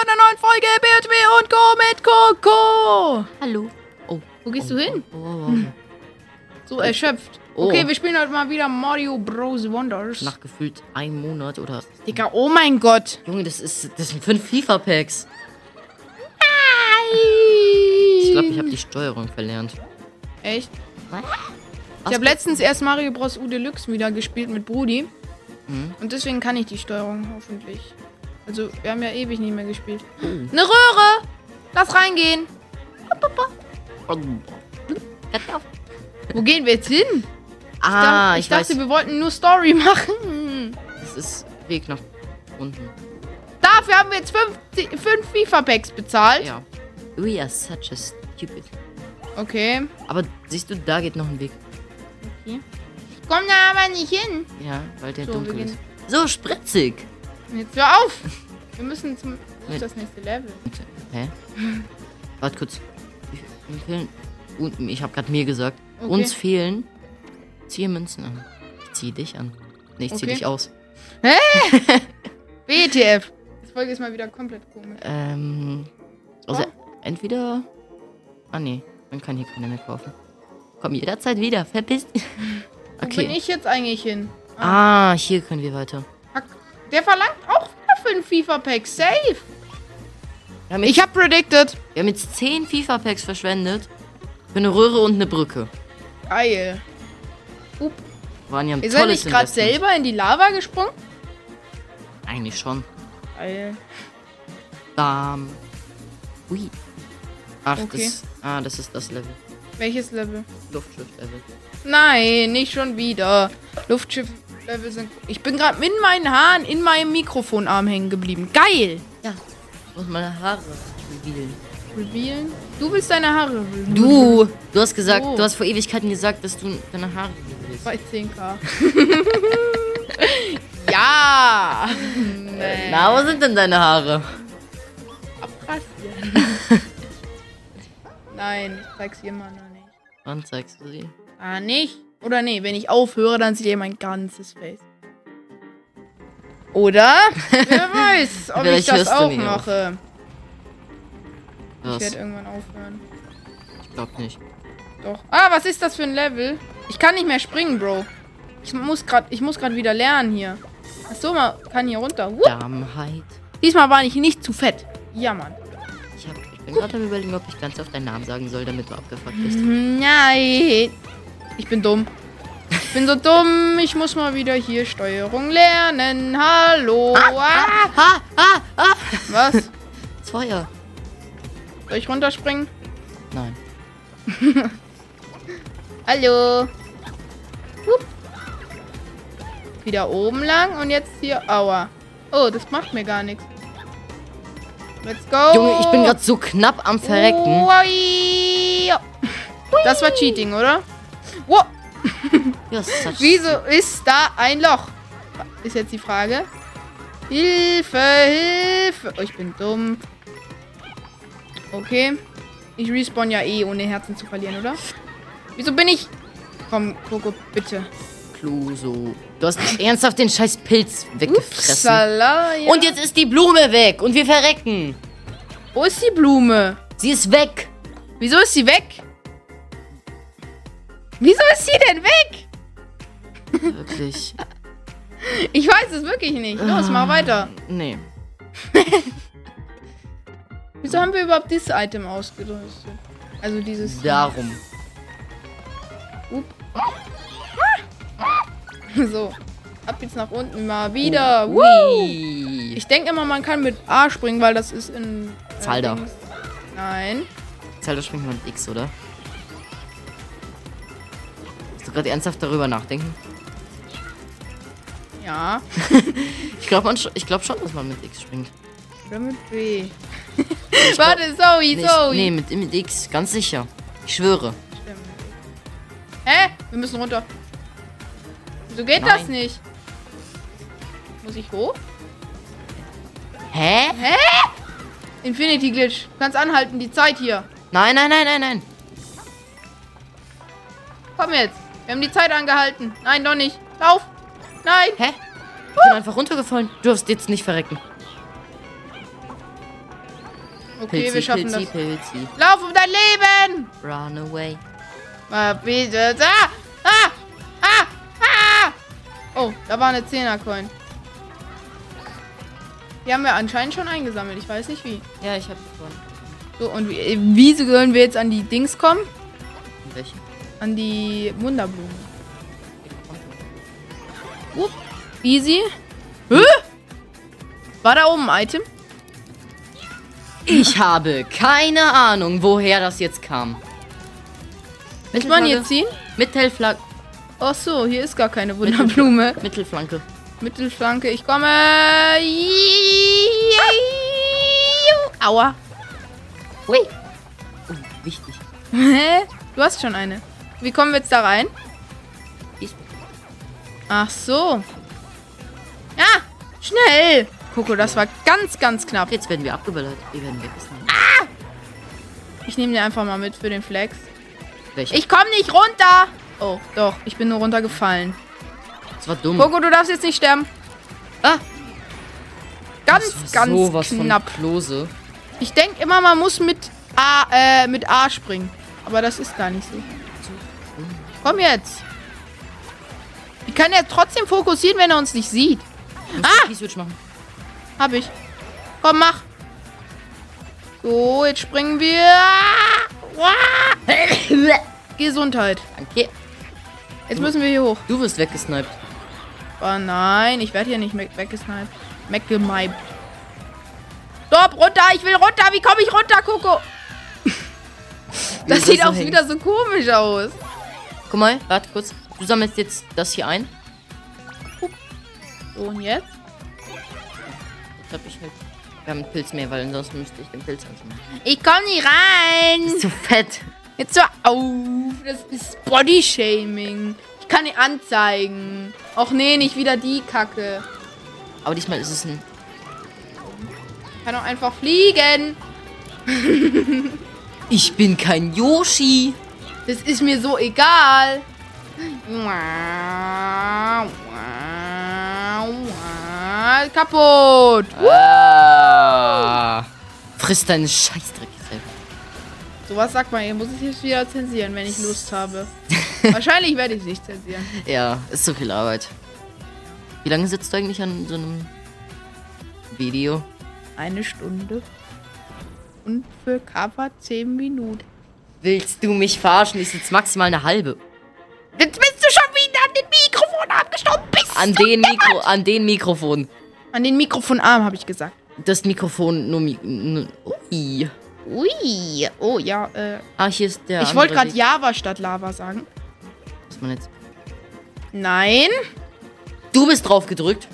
einer neuen Folge BHB und Co. mit Coco. Hallo. Oh. Wo gehst oh, du hin? Oh, oh, oh. So erschöpft. Oh. Okay, wir spielen heute mal wieder Mario Bros. Wonders. Nach gefühlt einem Monat oder. Digga, oh mein Gott. Junge, das ist. Das sind fünf FIFA-Packs. Ich Ich glaube, ich habe die Steuerung verlernt. Echt? Was? Ich habe letztens erst Mario Bros. U Deluxe wieder gespielt mit Brudi. Mhm. Und deswegen kann ich die Steuerung hoffentlich. Also, wir haben ja ewig nicht mehr gespielt. Oh. Eine Röhre! Lass reingehen. Wo gehen wir jetzt hin? Ah, ich, ich, dachte, weiß. wir wollten nur Story machen. Das ist Weg nach unten. Dafür haben wir jetzt fünf, fünf FIFA-Packs bezahlt. Ja. We are such a stupid. Okay. Aber siehst du, da geht noch ein Weg. Ich komm da aber nicht hin. Ja, weil der So, dunkel ist. So spritzig. Jetzt hör auf. Wir müssen zum auf das nächste Level. Hä? Warte kurz. Mir fehlen. Ich habe gerade mir gesagt. Okay. Uns fehlen. Ziehe Münzen an. Ich ziehe dich an. Nee, ich zieh Okay. dich aus. WTF. Das Folge ist mal wieder komplett komisch. Ähm. Also Oh. entweder. Ah nee, man kann hier keine mehr kaufen. Komm jederzeit wieder. Verpiss dich. Wo bin Okay. ich jetzt eigentlich hin? Ah, hier können wir weiter. Der verlangt auch wieder fünf FIFA-Packs. Safe. Ich hab predicted. wir haben jetzt 10 FIFA-Packs verschwendet. Für eine Röhre und eine Brücke. Geil. Up. Waren ja ein Ist er nicht gerade selber in die Lava gesprungen? Eigentlich schon. Geil. Bam. Ui. Ach, Okay. das, ah, das ist das Level. Welches Level? Luftschiff-Level. Nein, nicht schon wieder. Luftschiff-Level sind. Ich bin gerade mit meinen Haaren in meinem Mikrofonarm hängen geblieben. Geil. Ja, ich muss meine Haare revealen. Revealen? Du willst deine Haare revealen. Du! Du hast gesagt, Oh. du hast vor Ewigkeiten gesagt, dass du deine Haare revealst. Bei 10k. ja! Nee. Na, wo sind denn deine Haare? Abrasieren. Nein, ich zeig's noch nicht. Wann zeigst du sie? Ah, nicht? Oder nee, wenn ich aufhöre, dann seht ihr mein ganzes Face. Oder? Wer weiß, ob ich das auch mache. Ich Was? werde irgendwann aufhören. Ich glaub nicht. Doch. Ah, was ist das für ein Level? Ich kann nicht mehr springen, Bro. Ich muss gerade, ich muss gerade wieder lernen hier. Ach so, man kann hier runter. Damheit. Diesmal war ich nicht zu fett. Ja, Mann. Ich, hab, ich bin gerade am überlegen, ob ich ganz auf deinen Namen sagen soll, damit du abgefuckt bist. Nein. Ich bin dumm. Ich bin so dumm. Ich muss mal wieder hier Steuerung lernen. Hallo. Ah, Ah, ah, ah! Was? Das Feuer. Soll ich runterspringen? Nein. Hallo. Hup. Wieder oben lang und jetzt hier. Aua. Oh, das macht mir gar nichts. Let's go. Junge, ich bin gerade so knapp am Verrecken. Ui. Das war Cheating, oder? Wow. Wieso ist da ein Loch? Ist jetzt die Frage. Hilfe, Hilfe. Oh, ich bin dumm. Okay. Ich respawn ja eh, ohne Herzen zu verlieren, oder? Wieso bin ich... Komm, Coco, bitte. Cluso. Du hast ernsthaft den scheiß Pilz weggefressen. Upsala, ja. Und jetzt ist die Blume weg und wir verrecken. Wo ist die Blume? Sie ist weg. Wieso ist sie weg? Wieso ist sie denn weg? Wirklich. Ich weiß es wirklich nicht. Los, mach weiter. Nee. Wieso haben wir überhaupt dieses Item ausgerüstet? Also dieses... Darum. So. Ab jetzt nach unten mal wieder. Woo! Ui. Ich denke immer, man kann mit A springen, weil das ist in. Äh, Zelda. Dings. Nein. Zelda springt man mit X, oder? Du gerade ernsthaft darüber nachdenken? Ja. Ich glaube glaub schon, dass man mit X springt. Oder mit B. Warte, Zoe, Nee, Zoe. nee mit, mit X, ganz sicher. Ich schwöre. Stimmt. Hä? Wir müssen runter. Wieso geht das Nein. nicht? Muss ich hoch? Hä? Infinity Glitch. Du kannst anhalten, die Zeit hier. Nein, nein, nein, nein, nein. Komm jetzt. Wir haben die Zeit angehalten. Nein, doch nicht. Lauf. Nein. Hä? Ich bin einfach runtergefallen. Du darfst jetzt nicht verrecken. Okay, Pilzi, wir schaffen Pilzi, das. Pilzi. Lauf um dein Leben! Run away. Ah, bitte. Ah! Ah! Ah! Ah! Oh, da war eine 10er-Coin. Die haben wir anscheinend schon eingesammelt. Ich weiß nicht wie. Ja, ich hab gewonnen. So, und wie, äh, wie sollen wir jetzt an die Dings kommen? Welche? An die Wunderblume. Upp, easy. Hä? War da oben ein Item? Ich habe keine Ahnung, woher das jetzt kam. Muss man hier ziehen? Mittelflanke. Ach so, hier ist gar keine Wunderblume. Mittelflanke. Mittelflanke, ich komme. Aua. Ui. Oh, wichtig. Hä? Du hast schon eine. Wie kommen wir jetzt da rein? Ich- Ach so. Ja, schnell. Coco, das war ganz, ganz knapp. Jetzt werden wir abgeballert. Wir werden weggesniped. Ich nehme den einfach mal mit für den Flex. Welcher? Ich komme nicht runter. Oh, doch. Ich bin nur runtergefallen. Das war dumm. Coco, du darfst jetzt nicht sterben. Ah, Ganz, das war ganz sowas knapp. von Klose. Ich denke immer, man muss mit A, äh, mit A springen. Aber das ist gar nicht so. Komm jetzt. Ich kann ja trotzdem fokussieren, wenn er uns nicht sieht. Ah! Die Switch machen. Hab ich. Komm, mach. So, jetzt springen wir. Gesundheit. Danke. Jetzt müssen wir hier hoch. Du wirst weggesniped. Oh nein, ich werde hier nicht weggesniped. Weggemiped. Stopp, runter, ich will runter. Wie komme ich runter, Coco? Das sieht auch hängen? wieder so komisch aus. Guck mal, warte kurz. Du sammelst jetzt das hier ein. So, und jetzt? Jetzt hab ich halt. Wir haben einen Pilz mehr, weil ansonsten müsste ich den Pilz ansammeln. Ich komme nicht rein. Zu fett. Jetzt hör auf. Das ist Bodyshaming. Ich kann nicht anzeigen. Och nee, nicht wieder die Kacke. Aber diesmal ist es ein. Ich kann auch einfach fliegen. Ich bin kein Yoshi. Das ist mir so egal. Kaputt. Ah. Friss deinen Scheißdreck selber. Sowas sagt man, ihr muss es jetzt wieder zensieren, wenn ich Lust habe. Wahrscheinlich werde ich es nicht zensieren. Ja, ist so viel Arbeit. Wie lange sitzt du eigentlich an so einem Video? Eine Stunde. Und für Cover 10 Minuten. Willst du mich verarschen? Ich sitze maximal eine halbe. Jetzt bist du schon wieder an den Mikrofon abgestorben. Bist An du den. Mikro, an den Mikrofon. An den Mikrofonarm, habe ich gesagt. Das Mikrofon nur. Mi ui. Ui. Oh ja, äh. Ah, hier ist der. ich wollte gerade. Java statt Lava sagen. Muss man jetzt. Nein. Du bist drauf gedrückt.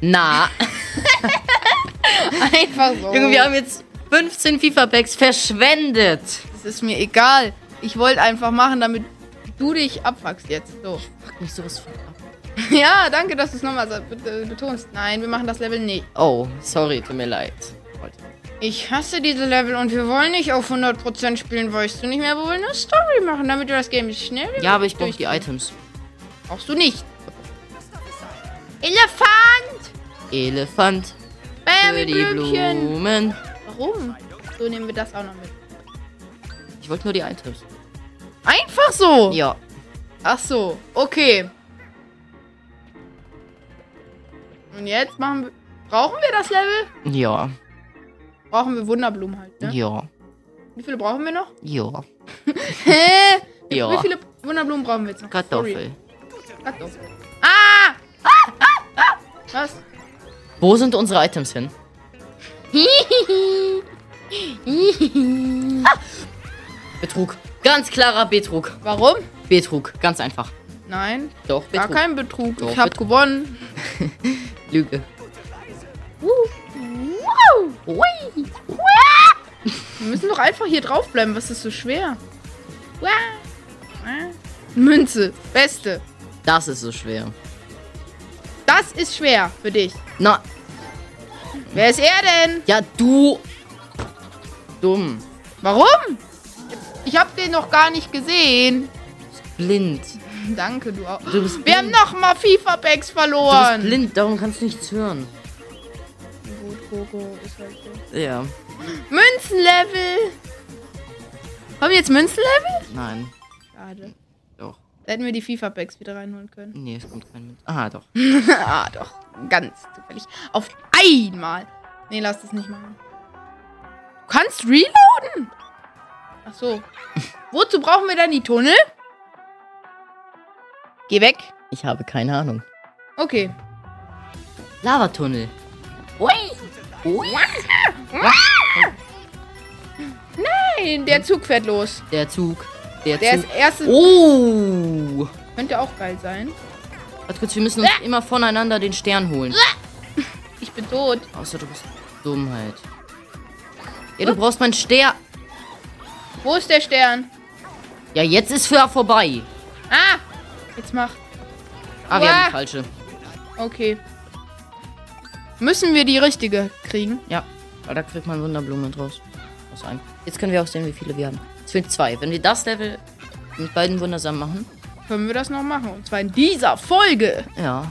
Na, Einfach so. Junge, wir haben jetzt 15 FIFA-Packs verschwendet. Das ist mir egal. Ich wollte einfach machen, damit du dich abfuckst jetzt. So. Fuck mich sowas von ab. Ja, danke, dass du es nochmal äh, betonst. Nein, wir machen das Level nicht. Oh, sorry, tut mir leid. Ich hasse diese Level und wir wollen nicht auf 100% spielen, weißt du nicht mehr. Wir wollen eine Story machen, damit wir das Game schnell Ja, aber ich brauche die. Items. Brauchst du nicht. Elefant! Elefant Bam, für die Blümchen! Blumen. Warum? So nehmen wir das auch noch mit. Ich wollte nur die Items. Einfach so. Ja. Ach so, okay. Und jetzt machen wir. Brauchen wir das Level? Ja. Brauchen wir Wunderblumen halt, ne? Ja. Wie viele brauchen wir noch? Ja. Hä? Ja. Wie viele Wunderblumen brauchen wir jetzt noch? Kartoffel. Sorry. Kartoffel. Ah! ah, ah, ah! Was? Wo sind unsere Items hin? Betrug. Ganz klarer Betrug. Warum? Betrug. Ganz einfach. Nein, Doch, gar Betrug. kein Betrug. Doch, ich habe gewonnen. Lüge. Wow. Ui. Wir müssen doch einfach hier draufbleiben. Was ist so schwer? Ah. Münze. Beste. Das ist so schwer. Das ist schwer für dich. Na, Wer ist er denn? ja, du. Dumm. Warum? Ich habe den noch gar nicht gesehen. Blind. Danke, du auch. Du bist Wir haben blind. noch mal FIFA-Packs Du bist verloren. blind, darum kannst du nichts hören. Gut. Coco ist halt so. Ja. Münzenlevel! Haben wir jetzt Münzenlevel? Nein. Schade. Doch. Da hätten wir die FIFA-Packs wieder reinholen können. Nee, es kommt kein mit. Aha, doch. ah, doch. Ganz zufällig. Auf einmal. Nee, lass das nicht machen. Du kannst reloaden? Ach so. Wozu brauchen wir dann die Tunnel? Geh weg. Ich habe keine Ahnung. Okay. Lavatunnel. Ui. Nein, der Zug fährt los. Der Zug. Der, Der Zug. ist erste. Oh! Könnte auch geil sein. Warte kurz, wir müssen uns immer voneinander den Stern holen. Ich bin tot. Außer du bist Dummheit. Ja, du brauchst meinen Stern. Wo ist der Stern? Ja, jetzt ist für vorbei. Ah! Jetzt mach. Ah, wir Uah. haben die falsche. Okay. Müssen wir die richtige kriegen? Ja, weil da kriegt man Wunderblumen draus. Aus einem. Jetzt können wir auch sehen, wie viele wir haben. Es fehlen zwei. Wenn wir das Level mit beiden Wundersamen machen. Können wir das noch machen? Und zwar in dieser Folge. Ja.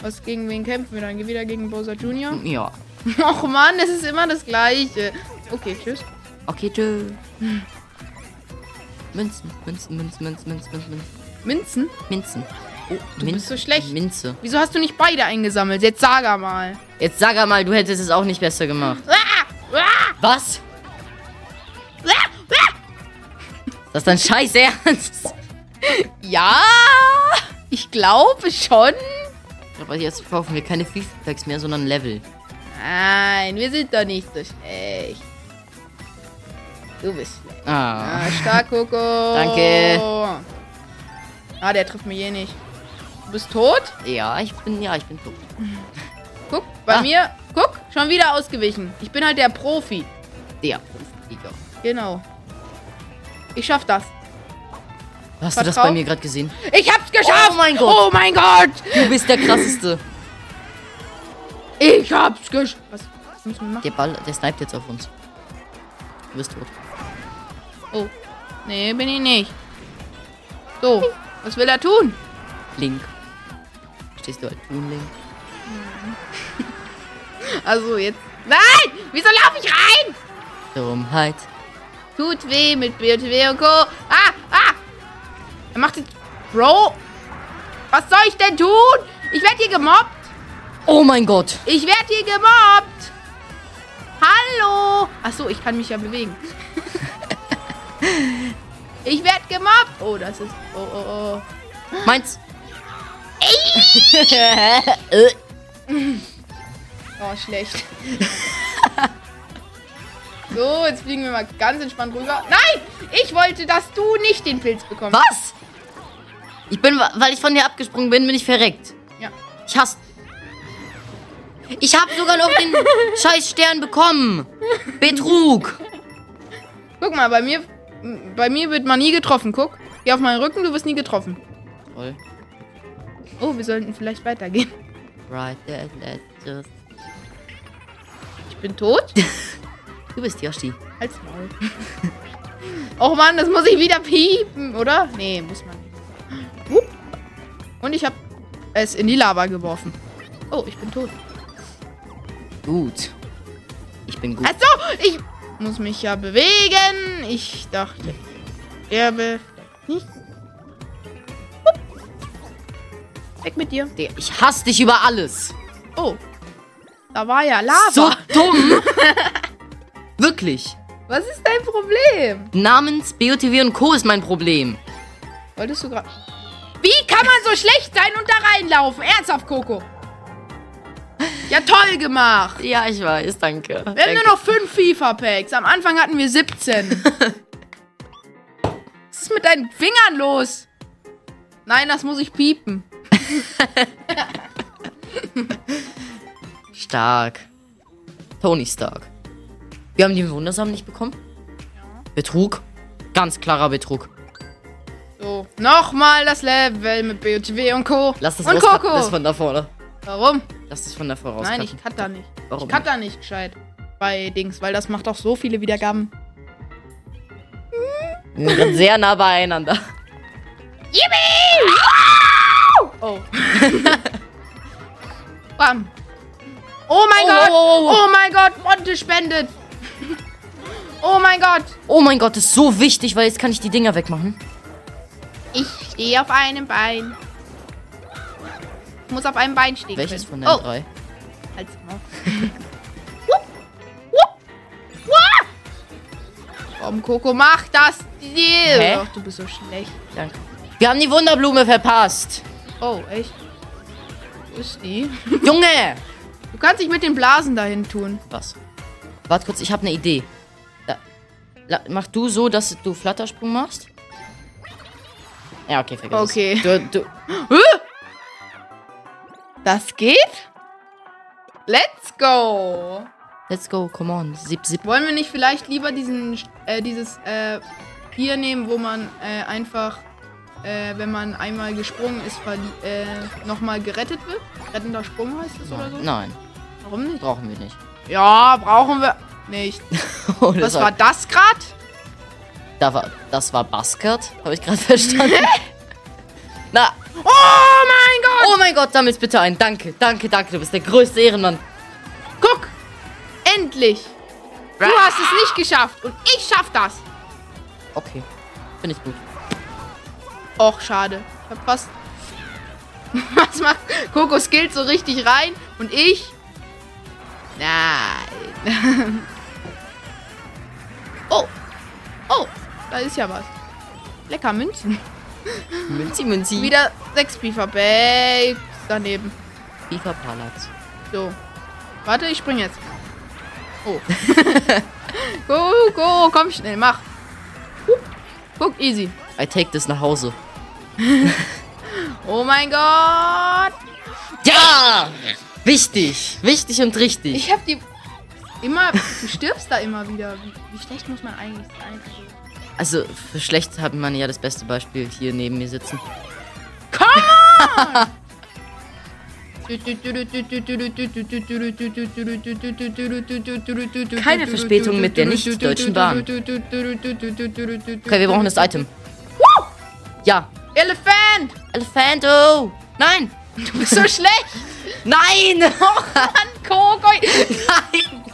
Was gegen wen kämpfen wir dann? Wieder gegen Bowser Jr.? Ja. Och Mann, es ist immer das Gleiche. Okay, tschüss. Okay, tschö. Münzen, Münzen, Münzen, Münzen, Münzen, Münzen, Minzen? Minzen. Oh, Du bist so schlecht. Minze. Wieso hast du nicht beide eingesammelt? Jetzt sag er mal. Jetzt sag mal, du hättest es auch nicht besser gemacht. Ah! Ah! Was? Ah! Ah! Ist das dein Scheiß Ernst? Ja, ich glaube schon. Aber jetzt kaufen wir keine FIFA-Packs mehr, sondern Level. Nein, wir sind doch nicht so schlecht. Du bist. Ah. Ah, stark, Coco. Danke. Ah, der trifft mich eh nicht. Du bist tot? Ja, ich bin, ja, ich bin tot. Guck, bei Ah. mir. Guck, schon wieder ausgewichen. Ich bin halt der Profi. Der Profiliga. Genau. Ich schaff das. Hast du das bei mir gerade gesehen? Ich hab's geschafft! Oh mein Gott. Oh mein Gott! Du bist der krasseste. Ich hab's geschafft! Was, müssen wir machen? Der Ball, der sniped jetzt auf uns. Du bist tot. Oh. Nee, bin ich nicht. So, was will er tun? Link. Stehst du halt tun, Link? Also jetzt. Nein! Wieso laufe ich rein? Dummheit. Tut weh mit BOTW und Co. Ah! Ah! Er macht jetzt. Bro! Was soll ich denn tun? Ich werde hier gemobbt! Oh mein Gott. Ich werde hier gemobbt! Hallo! Achso, ich kann mich ja bewegen. Ich werde gemobbt! Oh, das ist. Oh, oh, oh. Meins. Oh, schlecht. so, jetzt fliegen wir mal ganz entspannt rüber. Nein! Ich wollte, dass du nicht den Pilz bekommst. Was? Ich bin, weil ich von dir abgesprungen bin, bin ich verreckt. Ja. Ich hasse. Ich habe sogar noch den scheiß Stern bekommen. Betrug. Guck mal, bei mir, bei mir wird man nie getroffen. Guck. Geh auf meinen Rücken, du wirst nie getroffen. Toll. Oh, wir sollten vielleicht weitergehen. Right there, let's just. Ich bin tot. Du bist Yoshi. Halt's Maul. Och Mann, das muss ich wieder piepen, oder? Nee, muss man nicht. Hup. Und ich habe es in die Lava geworfen. Oh, ich bin tot. Gut. Ich bin gut. Achso, ich muss mich ja bewegen. Ich dachte, vielleicht nicht. Hup. Weg mit dir. Ich hasse dich über alles. Oh, da war ja Lava. So dumm. Wirklich. Was ist dein Problem? Namens BOTW und Co. ist mein Problem. Wolltest du gerade... Wie kann man so schlecht sein und da reinlaufen? Ernsthaft, Coco. Ja, toll gemacht. Ja, ich weiß, danke. Wir haben nur noch fünf FIFA-Packs. Am Anfang hatten wir 17. Was ist mit deinen Fingern los? Nein, das muss ich piepen. Stark. Tony Stark. Wir haben den Wundersamen nicht bekommen? Betrug? Ganz klarer Betrug. So, nochmal das Level mit BOTW und Co. Lass das und Coco. das von da vorne. Warum? Das von da vorne Nein, ich cut da nicht. Warum Ich cut da nicht gescheit. Bei Dings, weil das macht auch so viele Wiedergaben. Wir sind sehr nah beieinander. Oh. Bam. Oh mein Oh, Gott! oh, oh, Oh mein Gott! Monte spendet! Oh mein Gott! Oh mein Gott, das ist so wichtig, weil jetzt kann ich die Dinger wegmachen. Ich stehe auf einem Bein. Muss auf einem Bein stehen. Welches von können. den oh, drei? Halt's wupp. Komm, Coco, mach das. Hä? Ach, du bist so schlecht. Danke. Wir haben die Wunderblume verpasst. Oh, echt? Wo ist die? Junge! Du kannst dich mit den Blasen dahin tun. Was? Warte kurz, ich habe eine Idee. Da, la, mach du so, dass du Flattersprung machst? Ja, okay, vergiss Okay. es. Du, du, Das geht? Let's go. let's go, come on. Zip, zip. Wollen wir nicht vielleicht lieber diesen, äh, dieses, äh, hier nehmen, wo man, äh, einfach, äh, wenn man einmal gesprungen ist, äh, nochmal gerettet wird? Rettender Sprung heißt es oder so? Nein, Warum nicht? brauchen wir nicht. Ja, brauchen wir nicht. Oh, das Was war das gerade? Da war, das war Basket, habe ich gerade verstanden. Na, Oh! Oh mein Gott, sammel's bitte ein. Danke, danke, danke. Du bist der größte Ehrenmann. Guck! Endlich! Du hast es nicht geschafft und ich schaff das! Okay, finde ich gut. Och, schade. Ich hab fast. Was macht. Coco skillt so richtig rein und ich. Nein. oh. Oh, da ist ja was. Lecker Münzen. Münzi, Münzi. Wieder sechs Beaver Babes daneben. FIFA Palatz. So. Warte, ich spring jetzt. Oh. go, go, komm schnell, mach. Guck, easy. I take this nach Hause. Oh mein Gott. Ja! Wichtig, wichtig und richtig. Ich hab die immer. Du stirbst da immer wieder. Wie, wie schlecht muss man eigentlich sein? Also, für schlecht hat man ja das beste Beispiel hier neben mir sitzen. Keine Verspätung mit der nicht-deutschen Bahn. Okay, wir brauchen das Item. Ja. Elefant! Elefanto! Nein! Du bist so schlecht! Nein! Mann, Coco! Nein!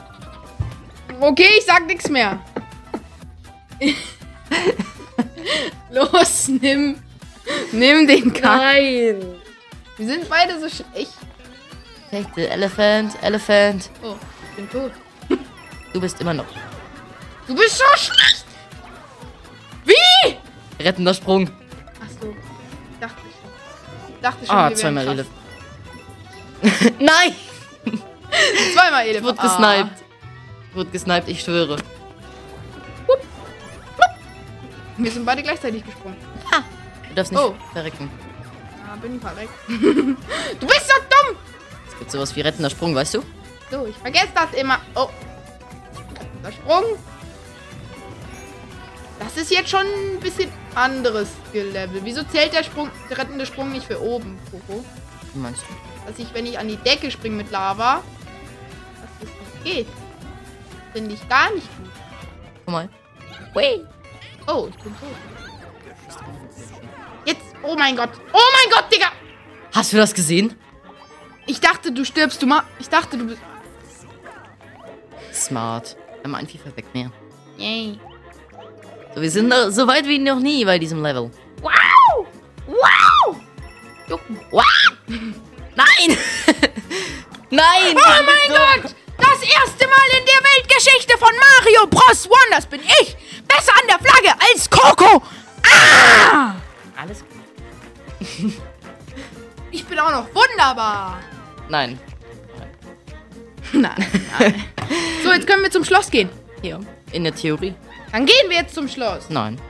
Okay, ich sag nichts mehr. Los, nimm. Nimm den Kack. Nein! Wir sind beide so schlecht. Take the elephant, elephant. Oh, ich bin tot. Du bist immer noch. Du bist so schlecht! Wie? Rettender Sprung. Ach so. Ich dachte schon. Ich dachte schon, Ah, zweimal Elef. Nein! Zweimal Elefant. Wurde gesniped. Wurde gesniped, ich schwöre. Wir sind beide gleichzeitig gesprungen. Du darfst nicht Oh. verrecken. Ah, bin verreckt. du bist so dumm! Es gibt sowas wie rettender Sprung, weißt du? So, ich vergesse das immer. Oh. Der Sprung. Das ist jetzt schon ein bisschen anderes Skill-Level. Wieso zählt der Sprung, der rettende Sprung nicht für oben, Coco? Wie meinst du? Dass ich, wenn ich an die Decke springe mit Lava, dass das nicht geht. Finde ich gar nicht gut. Guck mal. Oh, ich bin tot. Jetzt, oh mein Gott. Oh mein Gott, Digga! Hast du das gesehen? Ich dachte, du stirbst, du ma. Ich dachte, du bist. Smart. Wir haben ein FIFA weg mehr. Yay. So, wir sind noch so weit wie noch nie bei diesem Level. Wow! Wow! Jucken. Wow! Nein! Nein! Oh mein Gott! Das erste Mal in der Weltgeschichte von Mario Bros. Wonders bin ich besser an der Flagge als Coco. Ah! Alles gut. Ich bin auch noch wunderbar. Nein. Nein, nein. So, jetzt können wir zum Schloss gehen. Hier. In der Theorie. Dann gehen wir jetzt zum Schloss. Nein.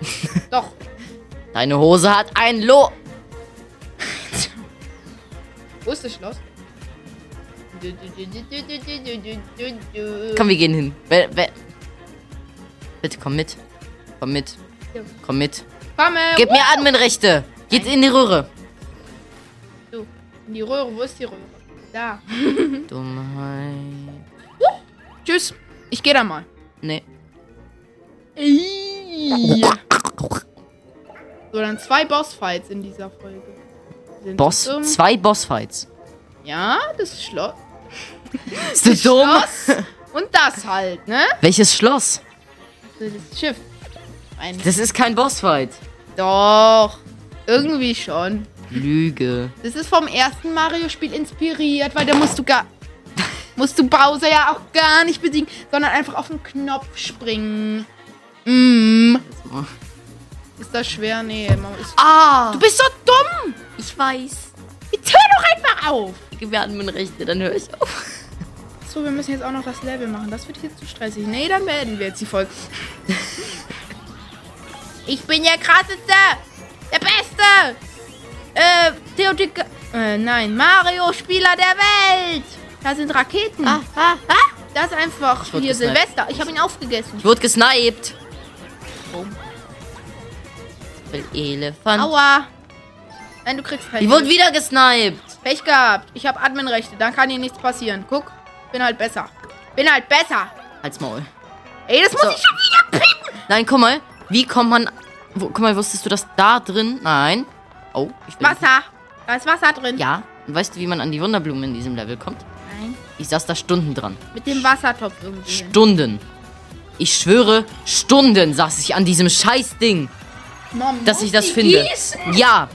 Doch. Deine Hose hat ein Lo. Wo ist das Schloss? Komm, wir gehen hin. Wer, wer? Bitte komm mit. Komm mit. Komm mit. Komme. Gib mir Adminrechte. Geht in die Röhre. Du, in die Röhre. Wo ist die Röhre? Da. Dummheit. Tschüss. Ich gehe da mal. Nee. So, dann zwei Bossfights in dieser Folge. Sind Boss. zum- Zwei Bossfights. Ja, das Schloss. Bist du dumm? Schloss und das halt, ne? Welches Schloss? Das Schiff. Ein Das ist kein Bossfight. Doch. Irgendwie schon. Lüge. Das ist vom ersten Mario-Spiel inspiriert, weil da musst du gar. musst du Bowser ja auch gar nicht besiegen, sondern einfach auf den Knopf springen. Mm. Ist das schwer? Nee, man ist. Ah! Du bist so dumm! ich weiß. Jetzt hör doch einfach auf! Gewerdenrechte, dann höre ich auf. So, wir müssen jetzt auch noch das Level machen. Das wird jetzt zu stressig. Nee, dann beenden wir jetzt die Folge. ich bin der krasseste! Der Beste! Äh, Theotika. Äh, nein, Mario-Spieler der Welt! Da sind Raketen. Ah, ah, ah. Das ist einfach hier gesniped. Silvester. Ich habe ihn aufgegessen. Ich wurde gesniped. Elefant. Aua! Nein, du kriegst keinen. Ich wurde wieder gesniped. Pech gehabt. Ich habe Adminrechte. Dann kann dir nichts passieren. Guck, bin halt besser. Bin halt besser. Halt's Maul. Ey, das muss So. ich schon wieder picken. Nein, guck mal. Wie kommt man... Wo, guck mal, wusstest du das da drin? Nein. Oh, ich will... Wasser. Da ist Wasser drin. Ja. Und weißt du, wie man an die Wunderblumen in diesem Level kommt? Nein. Ich saß da Stunden dran. Mit dem Wassertopf irgendwie. Stunden. Ich schwöre, Stunden saß ich an diesem Scheißding, Mom, dass ich das finde. gießen? Ja.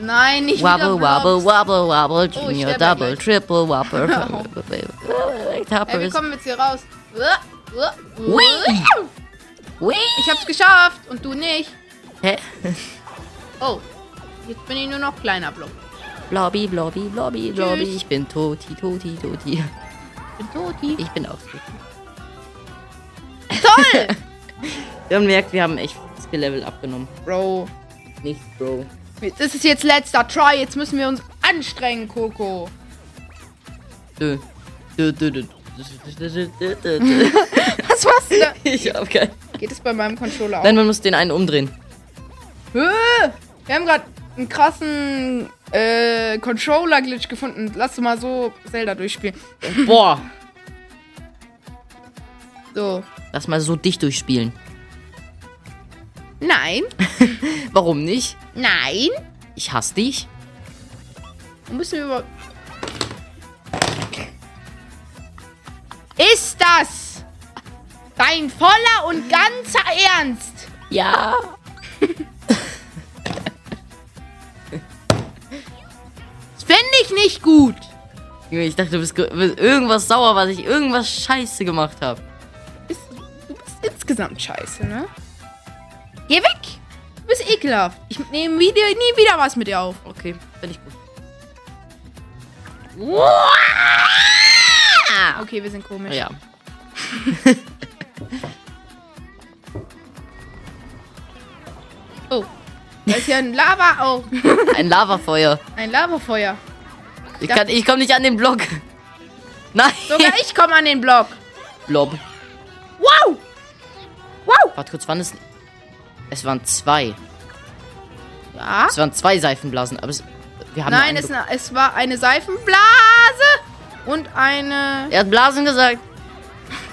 Nein, nicht Wobble, wobble, wobble, wobble, Oh, ich Junior, sterbe Double. Triple, Whopper. Ey, wir kommen jetzt hier raus. Ich hab's geschafft und du nicht. Hä? Oh, jetzt bin ich nur noch kleiner Blob. Blobby, blobby, blobby, blobby. Ich bin Toti, Toti, Toti. Ich bin Toti. Ich bin auch Toti. Toll! Man merkt, wir haben echt Skill-Level abgenommen. Bro, Nicht, Bro. Das ist jetzt letzter Try. Jetzt müssen wir uns anstrengen, Coco. Was war's denn? Ich hab keinen. Geht es bei meinem Controller auch? Nein, man muss den einen umdrehen. Wir haben gerade einen krassen äh, Controller-Glitch gefunden. Lass du mal so Zelda durchspielen. Boah. So. Lass mal so dicht durchspielen. Nein. Warum nicht? Nein. Ich hasse dich. Wo müssen wir über... Ist das dein voller und ganzer Ernst? Ja. Das fände ich nicht gut. Junge, Ich dachte, du bist, ge- bist irgendwas sauer, was ich irgendwas scheiße gemacht habe. Du bist insgesamt scheiße, ne? Geh weg. Du bist ekelhaft. Ich nehme wieder, nie wieder was mit dir auf. Okay, finde ich gut. Okay, wir sind komisch. Ja. Oh. Da ist ja ein Lava. Oh. Ein Lavafeuer. Ein Lavafeuer. Ich, kann, ich komme nicht an den Block. Nein. Sogar ich komme an den Block. Blob. Wow. Wow. Warte kurz, wann ist. Es waren zwei. Ja. Es waren zwei Seifenblasen, aber es, wir haben. Nein, es, es war eine Seifenblase und eine er hat Blasen gesagt.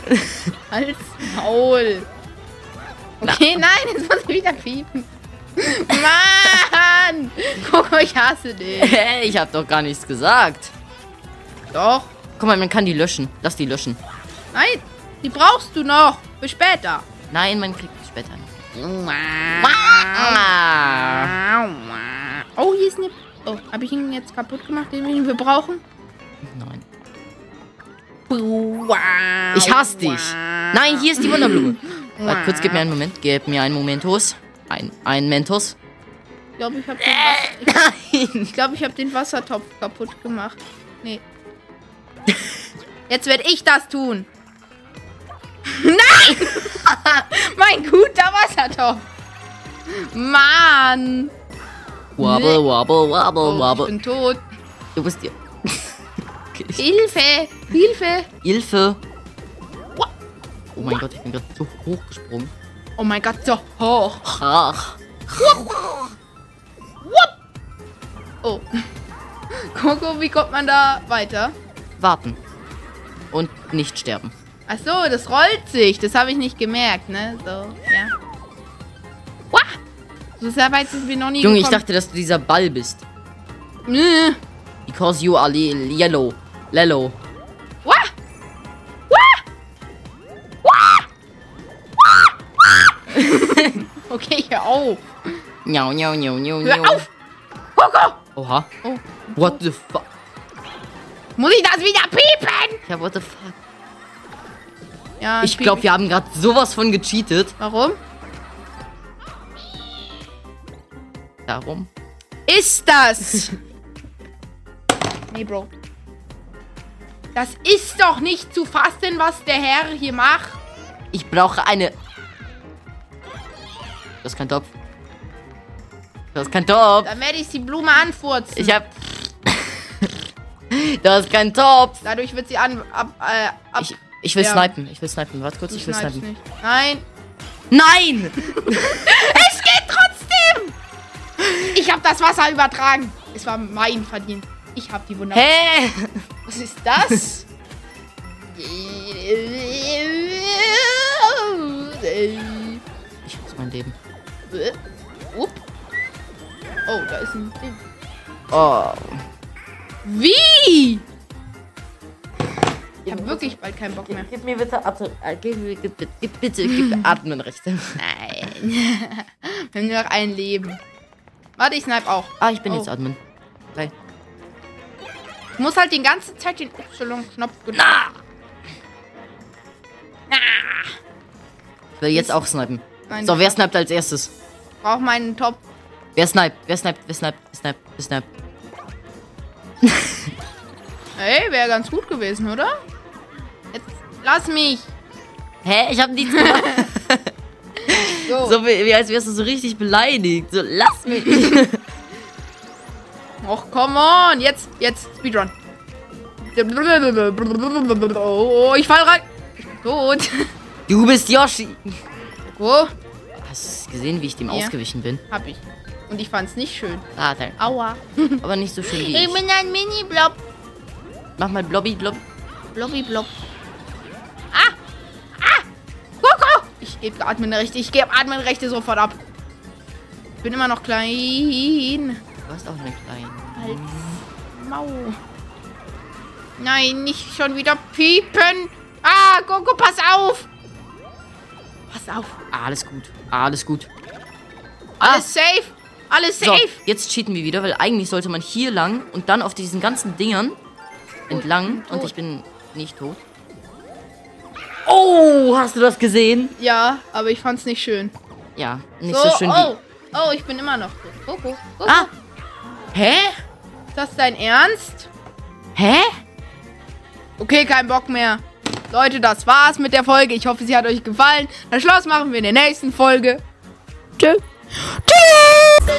als Maul. Okay, nein, jetzt muss ich wieder piepen. Mann! Guck mal, ich hasse dich. Hä, ich habe doch gar nichts gesagt. Doch. Guck mal, man kann die löschen. Lass die löschen. Nein, die brauchst du noch. Für später. Nein, man kriegt die später nicht. Oh, hier ist eine... Oh, habe ich ihn jetzt kaputt gemacht, den wir brauchen? Nein. Ich hasse dich. Nein, hier ist die Wunderblume. Warte kurz, gib mir einen Moment. Gib mir einen Momentos. Ein, ein Mentos. Ich glaube, ich habe den, Wasser- ich glaub, ich hab den Wassertopf kaputt gemacht. Nee. Jetzt werde ich das tun. Nein! mein guter Wassertopf. Mann. Wobble, wobble, wobble, Oh, ich wobble. bin tot. Du bist dir. Hilfe! Hilfe! Hilfe. Oh mein Gott, ich bin gerade so hochgesprungen. Oh mein Gott, so hoch. Ach. Oh. Coco, wie kommt man da weiter? Warten. Und nicht sterben. Ach so, das rollt sich. Das habe ich nicht gemerkt, ne? So, ja. Wah! So sehr weit sind wir noch nie Junge, gekommen. ich dachte, dass du dieser Ball bist. Nö. Because you are yellow. Lello. Wah! Wah! Wah! Wah! okay, hör auf. Niau, niau, niau, niau, njau. Hör auf! Coco! Oha. Oh. What oh. the fuck? Muss ich das wieder piepen? Ja, what the fuck? Ja, Ich glaube, wir haben gerade sowas von gecheatet. Warum? Darum. Ist das? nee, Bro. Das ist doch nicht zu fassen, was der Herr hier macht. Ich brauche eine. Das ist kein Topf. Das ist kein Topf. Dann werde ich die Blume anfurzen. Ich hab. Das ist kein Topf. Dadurch wird sie an, ab, äh, ab. Ich, ich will Ja. snipen. Ich will snipen. Warte kurz, Du ich will snipen. nicht. Nein. Nein! Es geht trotzdem! Ich habe das Wasser übertragen. Es war mein Verdienst. Ich habe die Wunder. Hä? Was ist das? Ich muss mein Leben. Upp. Oh, da ist ein Ding. Oh. Wie? Ich habe wirklich bald keinen Bock mehr. Gib mir bitte Atmen. Äh, gib, gib, gib, gib bitte gib Atmenrechte. Nein. Wir haben nur noch ein Leben. Warte, ich snipe auch. Ah, ich bin Oh. jetzt Atmen. Bye. Ich muss halt die ganze Zeit den Y-Knopf drücken. Ich will jetzt auch snipen. Nein, So, ich wer sniped als erstes? brauche meinen Top. Wer sniped? Wer sniped? Wer sniped? Wer sniped? Wer sniped? Ey, wäre ganz gut gewesen, oder? Lass mich. Hä? Ich hab nichts gemacht. So. so wie, wie als wärst du so richtig beleidigt. So, lass mich. Och, come on. Jetzt, jetzt, Speedrun. Oh, ich fall rein. Gut. Du bist Yoshi. Wo? Hast du gesehen, wie ich dem Ja. ausgewichen bin? Hab ich. Und ich fand's nicht schön. Ah, danke. Aua. Aber nicht so schön wie ich. bin ein Mini-Blob. Mach mal Blobby Blob. Ich gebe Atmenrechte. Ich gebe Atmenrechte sofort ab. Ich bin immer noch klein. Du hast auch eine kleine. Als Mau. Nein, nicht schon wieder piepen. Ah, Coco, pass auf. Pass auf. Alles gut. Alles gut. Ah, Alles safe. Alles so, safe. jetzt cheaten wir wieder, weil eigentlich sollte man hier lang und dann auf diesen ganzen Dingern entlang. Und ich bin nicht tot. Oh, hast du das gesehen? Ja, aber ich fand's nicht schön. Ja, nicht so, schön oh. wie. Oh, ich bin immer noch tot. Coco. Coco. Ah! Hä? Ist das dein Ernst? Hä? Okay, kein Bock mehr. Leute, das war's mit der Folge. Ich hoffe, sie hat euch gefallen. Das Schloss machen wir in der nächsten Folge. Tschö. Tschüss.